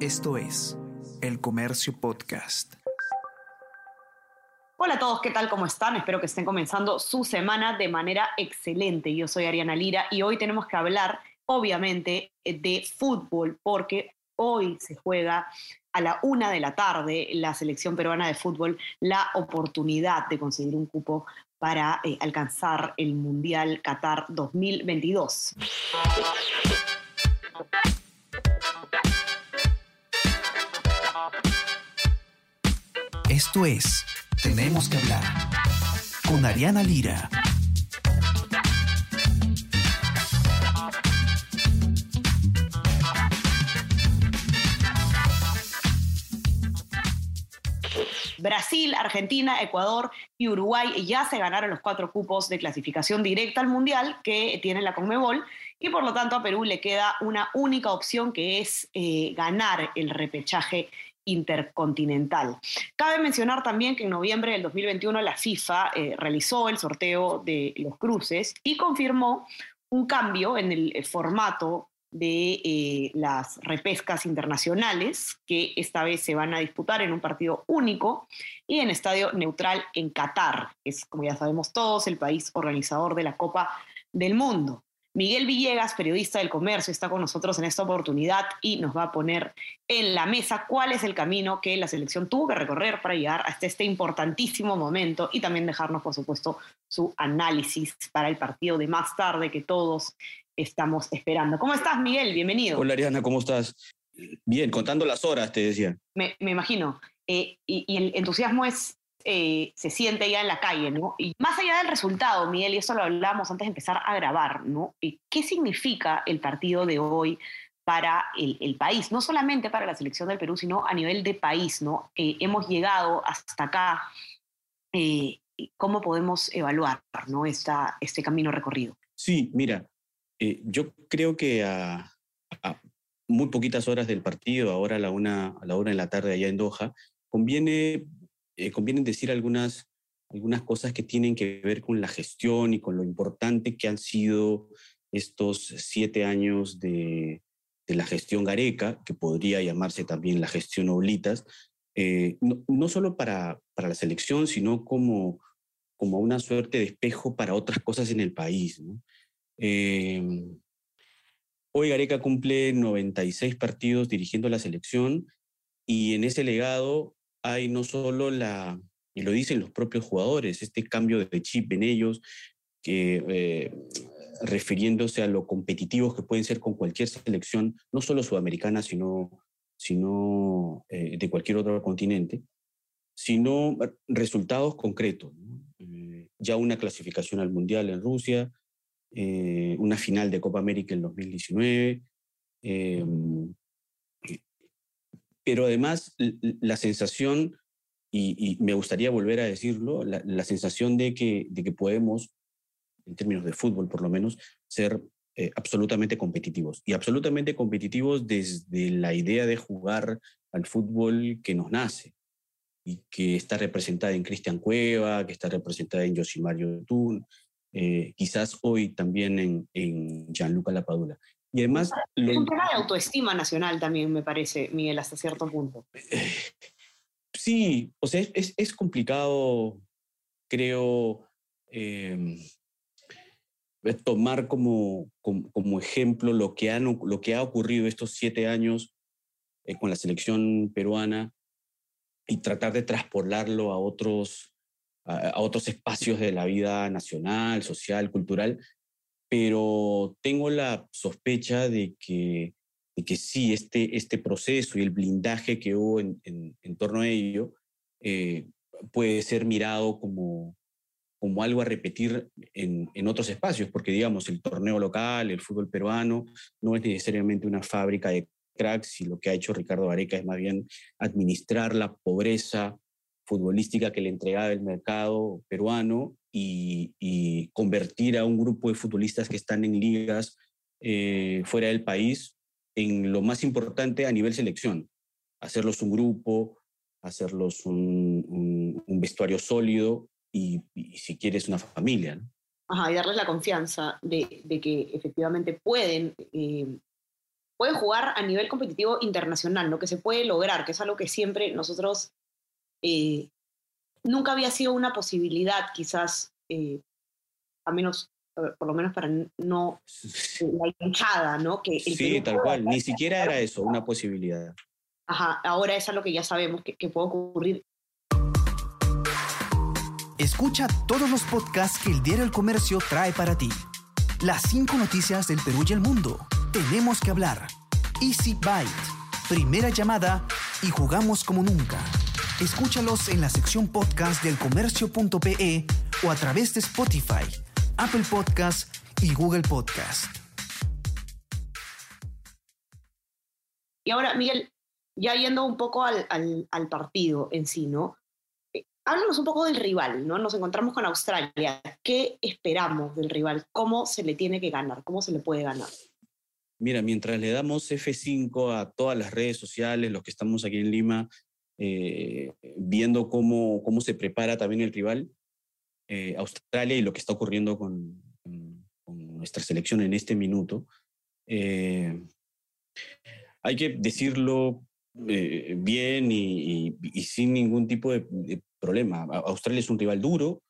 Esto es El Comercio Podcast. Hola a todos, ¿qué tal? ¿Cómo están? Espero que estén comenzando su semana de manera excelente. Yo soy Ariana Lira y hoy tenemos que hablar, obviamente, de fútbol, porque hoy se juega a la una de la tarde la selección peruana de fútbol la oportunidad de conseguir un cupo para eh, alcanzar el Mundial Qatar 2022. Esto es Tenemos que hablar con Ariana Lira. Brasil, Argentina, Ecuador y Uruguay ya se ganaron los cuatro cupos de clasificación directa al Mundial que tiene la Conmebol y por lo tanto a Perú le queda una única opción que es eh, ganar el repechaje intercontinental. Cabe mencionar también que en noviembre del 2021 la FIFA eh, realizó el sorteo de los cruces y confirmó un cambio en el formato de eh, las repescas internacionales, que esta vez se van a disputar en un partido único y en estadio neutral en Qatar, que es, como ya sabemos todos, el país organizador de la Copa del Mundo. Miguel Villegas, periodista del comercio, está con nosotros en esta oportunidad y nos va a poner en la mesa cuál es el camino que la selección tuvo que recorrer para llegar hasta este importantísimo momento y también dejarnos, por supuesto, su análisis para el partido de más tarde que todos estamos esperando. ¿Cómo estás, Miguel? Bienvenido. Hola, Ariana, ¿cómo estás? Bien, contando las horas, te decía. Me, imagino. Eh, y, y, el entusiasmo es eh, se siente ya en la calle, ¿no? Y más allá del resultado, Miguel, y eso lo hablábamos antes de empezar a grabar, ¿no? ¿Qué significa el partido de hoy para el, país? No solamente para la selección del Perú, sino a nivel de país, ¿no? Eh, hemos llegado hasta acá. Eh, ¿Cómo podemos evaluar ¿no? Esta, este camino recorrido? Sí, mira, yo creo que a, muy poquitas horas del partido, ahora a la una, a la una de la tarde allá en Doha, conviene eh, conviene decir algunas, algunas cosas que tienen que ver con la gestión y con lo importante que han sido estos siete años de, de la gestión Gareca, que podría llamarse también la gestión Oblitas, eh, no, no, solo para, para la selección, sino como, como una suerte de espejo para otras cosas en el país. Eh, hoy Gareca cumple 96 partidos dirigiendo la selección y en ese legado hay no solo la, y lo dicen los propios jugadores, este cambio de chip en ellos, que eh, refiriéndose a lo competitivos que pueden ser con cualquier selección, no solo sudamericana, sino, sino eh, de cualquier otro continente, sino resultados concretos. Eh, ya una clasificación al Mundial en Rusia, una final de Copa América en 2019, pero además la sensación, y, me gustaría volver a decirlo, la, sensación de que, de que podemos, en términos de fútbol por lo menos, ser eh, absolutamente competitivos. Y absolutamente competitivos desde la idea de jugar al fútbol que nos nace y que está representada en Cristian Cueva, que está representada en Josimario Tun, eh, quizás hoy también en, en Gianluca Lapadula. Y además... Es un tema de autoestima nacional también, me parece, Miguel, hasta cierto punto. Sí, o sea, es, es complicado, creo, em, tomar como, como, ejemplo lo que, han, lo que ha ocurrido estos siete años eh, con la selección peruana y tratar de traspolarlo a otros, a otros espacios de la vida nacional, social, cultural, pero tengo la sospecha de que, de que sí, este, este proceso y el blindaje que hubo en, en, torno a ello eh, puede ser mirado como, como algo a repetir en, en, otros espacios, porque digamos, el torneo local, el fútbol peruano, no es necesariamente una fábrica de cracks y lo que ha hecho Ricardo Areca es más bien administrar la pobreza futbolística que le entregaba el mercado peruano y, convertir a un grupo de futbolistas que están en ligas eh, fuera del país en lo más importante a nivel selección, hacerlos un grupo, hacerlos un, vestuario sólido y, si quieres una familia. Ajá, y darles la confianza de, que efectivamente pueden eh, pueden jugar a nivel competitivo internacional, lo que se puede lograr, que es algo que siempre nosotros eh, nunca había sido una posibilidad, quizás, eh, a menos, por lo menos para no la hinchada, ¿no? Que sí, tal cual, ni siquiera era eso, una posibilidad. Ajá, ahora es algo que ya sabemos que, que puede ocurrir. Escucha todos los podcasts que el Diario El Comercio trae para ti. Las cinco noticias del Perú y el mundo. Tenemos que hablar. Easy Byte. Primera llamada y jugamos como nunca. Escúchalos en la sección podcast del comercio.pe o a través de Spotify, Apple Podcast y Google Podcast. Y ahora, Miguel, ya yendo un poco al, al, partido en sí, ¿no? Eh, háblanos un poco del rival, ¿no? Nos encontramos con Australia. ¿Qué esperamos del rival? ¿Cómo se le tiene que ganar? ¿Cómo se le puede ganar? Mira, mientras le damos F5 a todas las redes sociales, los que estamos aquí en Lima, eh, viendo cómo, cómo se prepara también el rival, eh, Australia y lo que está ocurriendo con, con, nuestra selección en este minuto, eh, hay que decirlo bien y, sin ningún tipo de, problema. Australia es un rival duro,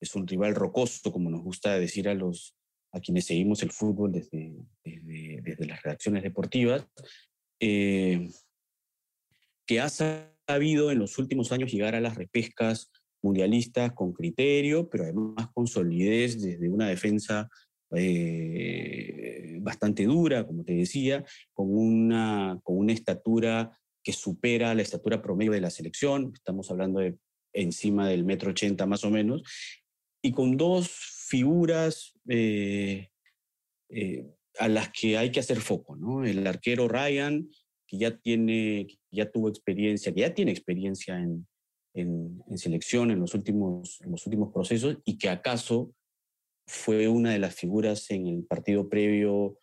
es un rival rocoso, como nos gusta decir a los a quienes seguimos el fútbol desde, desde, desde las redacciones deportivas, que ha sabido en los últimos años llegar a las repescas mundialistas con criterio, pero además con solidez desde una defensa eh, bastante dura, como te decía, con una, con una estatura que supera la estatura promedio de la selección, estamos hablando de encima del metro ochenta más o menos, y con dos figuras eh, eh, a las que hay que hacer foco, ¿no? El arquero Ryan, que ya, tiene, ya tuvo experiencia, que ya tiene experiencia en, en, selección en los, últimos, en los últimos procesos y que acaso fue una de las figuras en el partido previo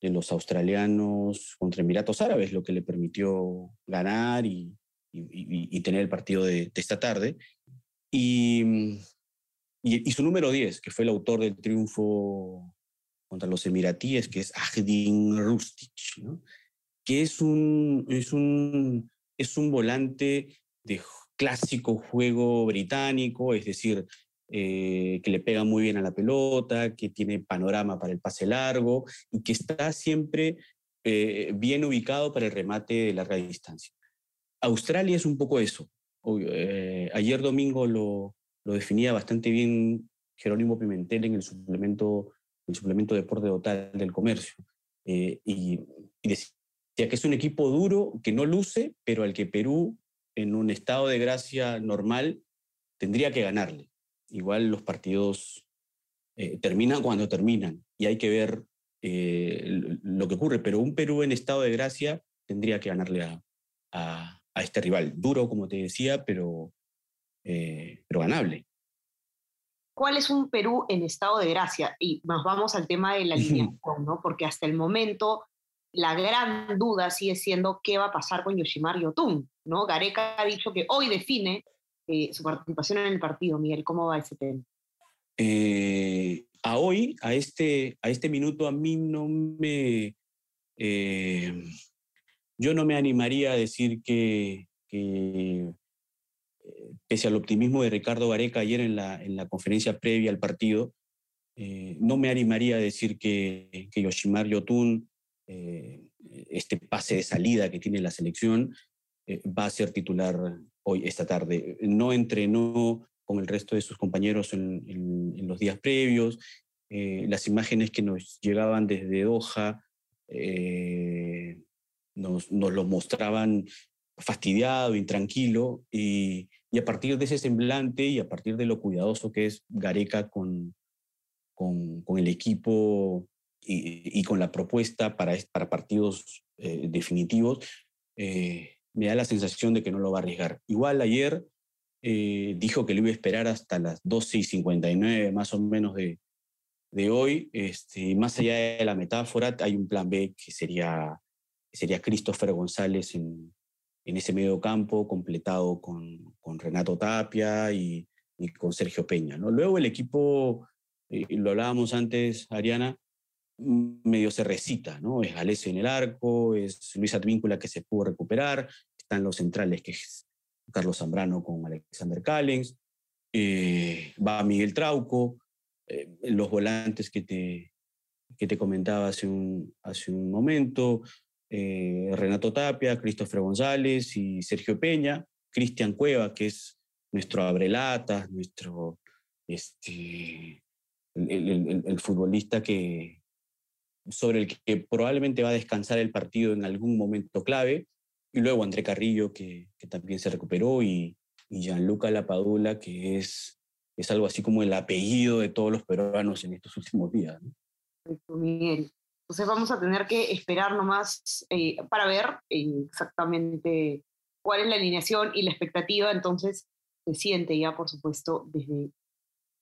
de los australianos contra Emiratos Árabes, lo que le permitió ganar y, y, tener el partido de, esta tarde. Y, y, su número 10, que fue el autor del triunfo contra los emiratíes, que es Ahdin Rustic, ¿no? Que es un, es un, es un volante de clásico juego británico, es decir, eh, que le pega muy bien a la pelota, que tiene panorama para el pase largo y que está siempre eh, bien ubicado para el remate de larga distancia. Australia es un poco eso. Eh, ayer domingo lo, lo, definía bastante bien Jerónimo Pimentel en el suplemento, el suplemento Deporte Total del Comercio. y, y decía ya que es un equipo duro, que no luce, pero al que Perú, en un estado de gracia normal, tendría que ganarle. Igual los partidos eh, terminan cuando terminan y hay que ver eh, lo que ocurre, pero un Perú en estado de gracia tendría que ganarle a, a, este rival. Duro, como te decía, pero, eh, pero ganable. ¿Cuál es un Perú en estado de gracia? Y nos vamos al tema de la alineación, ¿no? Porque hasta el momento la gran duda sigue siendo qué va a pasar con Yoshimar Yotun, ¿no? Gareca ha dicho que hoy define eh, su participación en el partido. Miguel, ¿cómo va ese tema? Eh, a hoy, a este, a este minuto, a mí no me... Eh, yo no me animaría a decir que, pese al optimismo de Ricardo Gareca ayer en la, en la conferencia previa al partido, no me animaría a decir que, que Yoshimar Yotun eh, este pase de salida que tiene la selección, eh, va a ser titular hoy, esta tarde. No entrenó con el resto de sus compañeros en, los días previos. Eh, las imágenes que nos llegaban desde Doha nos, nos, lo mostraban fastidiado, intranquilo, y, a partir de ese semblante y a partir de lo cuidadoso que es Gareca con, con el equipo y, con la propuesta para, para partidos eh, definitivos, eh, me da la sensación de que no lo va a arriesgar. Igual ayer eh, dijo que lo iba a esperar hasta las 12 y 59 más o menos de, de hoy. Este, más allá de la metáfora, hay un plan B que sería, sería Christopher González en, en ese medio campo, completado con, con Renato Tapia y, y, con Sergio Peña. ¿no? Luego el equipo, lo hablábamos antes, Ariana, medio se recita, ¿no? Es Galese en el arco, es Luis Advíncula que se pudo recuperar, están los centrales que es Carlos Zambrano con Alexander Callens, eh, va Miguel Trauco, eh, los volantes que te, que te comentaba hace un, hace un momento, eh, Renato Tapia, Christopher González y Sergio Peña, Cristian Cueva, que es nuestro abrelata, nuestro este, el, futbolista que, sobre el que probablemente va a descansar el partido en algún momento clave, y luego André Carrillo, que, que también se recuperó, y, y Gianluca Lapadula, que es, es algo así como el apellido de todos los peruanos en estos últimos días. Miguel. Entonces vamos a tener que esperar nomás eh, para ver eh, exactamente cuál es la alineación y la expectativa. Entonces se siente ya, por supuesto, desde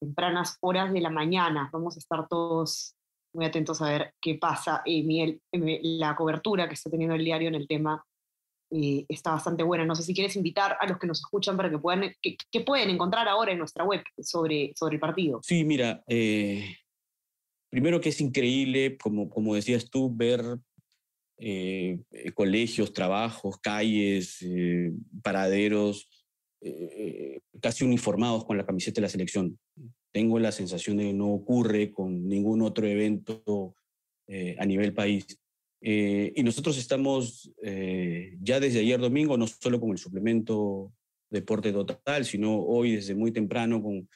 tempranas horas de la mañana. Vamos a estar todos muy atentos a ver qué pasa. Eh, Miguel, la cobertura que está teniendo el diario en el tema está bastante buena. No sé si quieres invitar a los que nos escuchan para que puedan, que, pueden encontrar ahora en nuestra web sobre, sobre el partido. Sí, mira, eh, primero que es increíble, como, como decías tú, ver eh, colegios, trabajos, calles, eh, paraderos, casi uniformados con la camiseta de la selección. Tengo la sensación de que no ocurre con ningún otro evento a nivel país. Eh, y nosotros estamos eh, ya desde ayer domingo, no solo con el suplemento Deporte Total, sino hoy desde muy temprano con,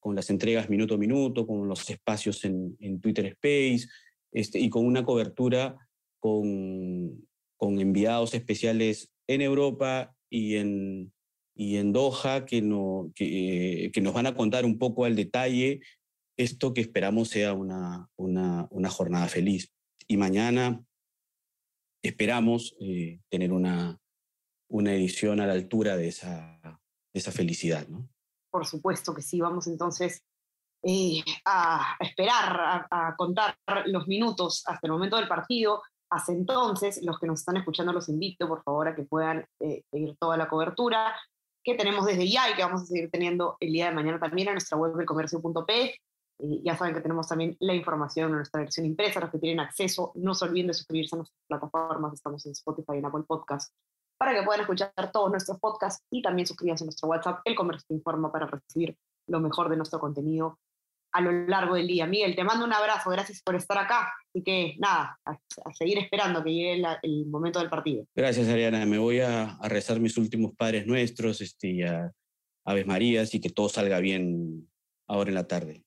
con las entregas minuto a minuto, con los espacios en, en Twitter Space este, y con una cobertura con, con enviados especiales en Europa y en, y en Doha que, no, que, que, nos van a contar un poco al detalle esto que esperamos sea una, una, una jornada feliz. Y mañana esperamos eh, tener una, una edición a la altura de esa, esa felicidad. ¿no? Por supuesto que sí, vamos entonces eh, a esperar, a, contar los minutos hasta el momento del partido. Hasta entonces, los que nos están escuchando los invito, por favor, a que puedan eh, seguir toda la cobertura que tenemos desde ya y que vamos a seguir teniendo el día de mañana también en nuestra web elcomercio.p ya saben que tenemos también la información en nuestra versión impresa, los que tienen acceso, no se olviden de suscribirse a nuestras plataformas, estamos en Spotify y en Apple Podcast, para que puedan escuchar todos nuestros podcasts y también suscríbanse a nuestro WhatsApp, El Comercio Informa, para recibir lo mejor de nuestro contenido a lo largo del día. Miguel, te mando un abrazo, gracias por estar acá. Así que nada, a, seguir esperando que llegue el momento del partido. Gracias, Ariana. Me voy a, rezar mis últimos padres nuestros este, y a Aves Marías y que todo salga bien ahora en la tarde.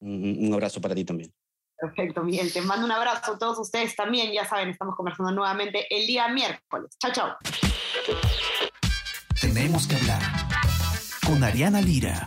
Un abrazo para ti también. Perfecto, Miguel. Te mando un abrazo a todos ustedes también. Ya saben, estamos conversando nuevamente el día miércoles. Chao, chao. Tenemos que hablar con Ariana Lira.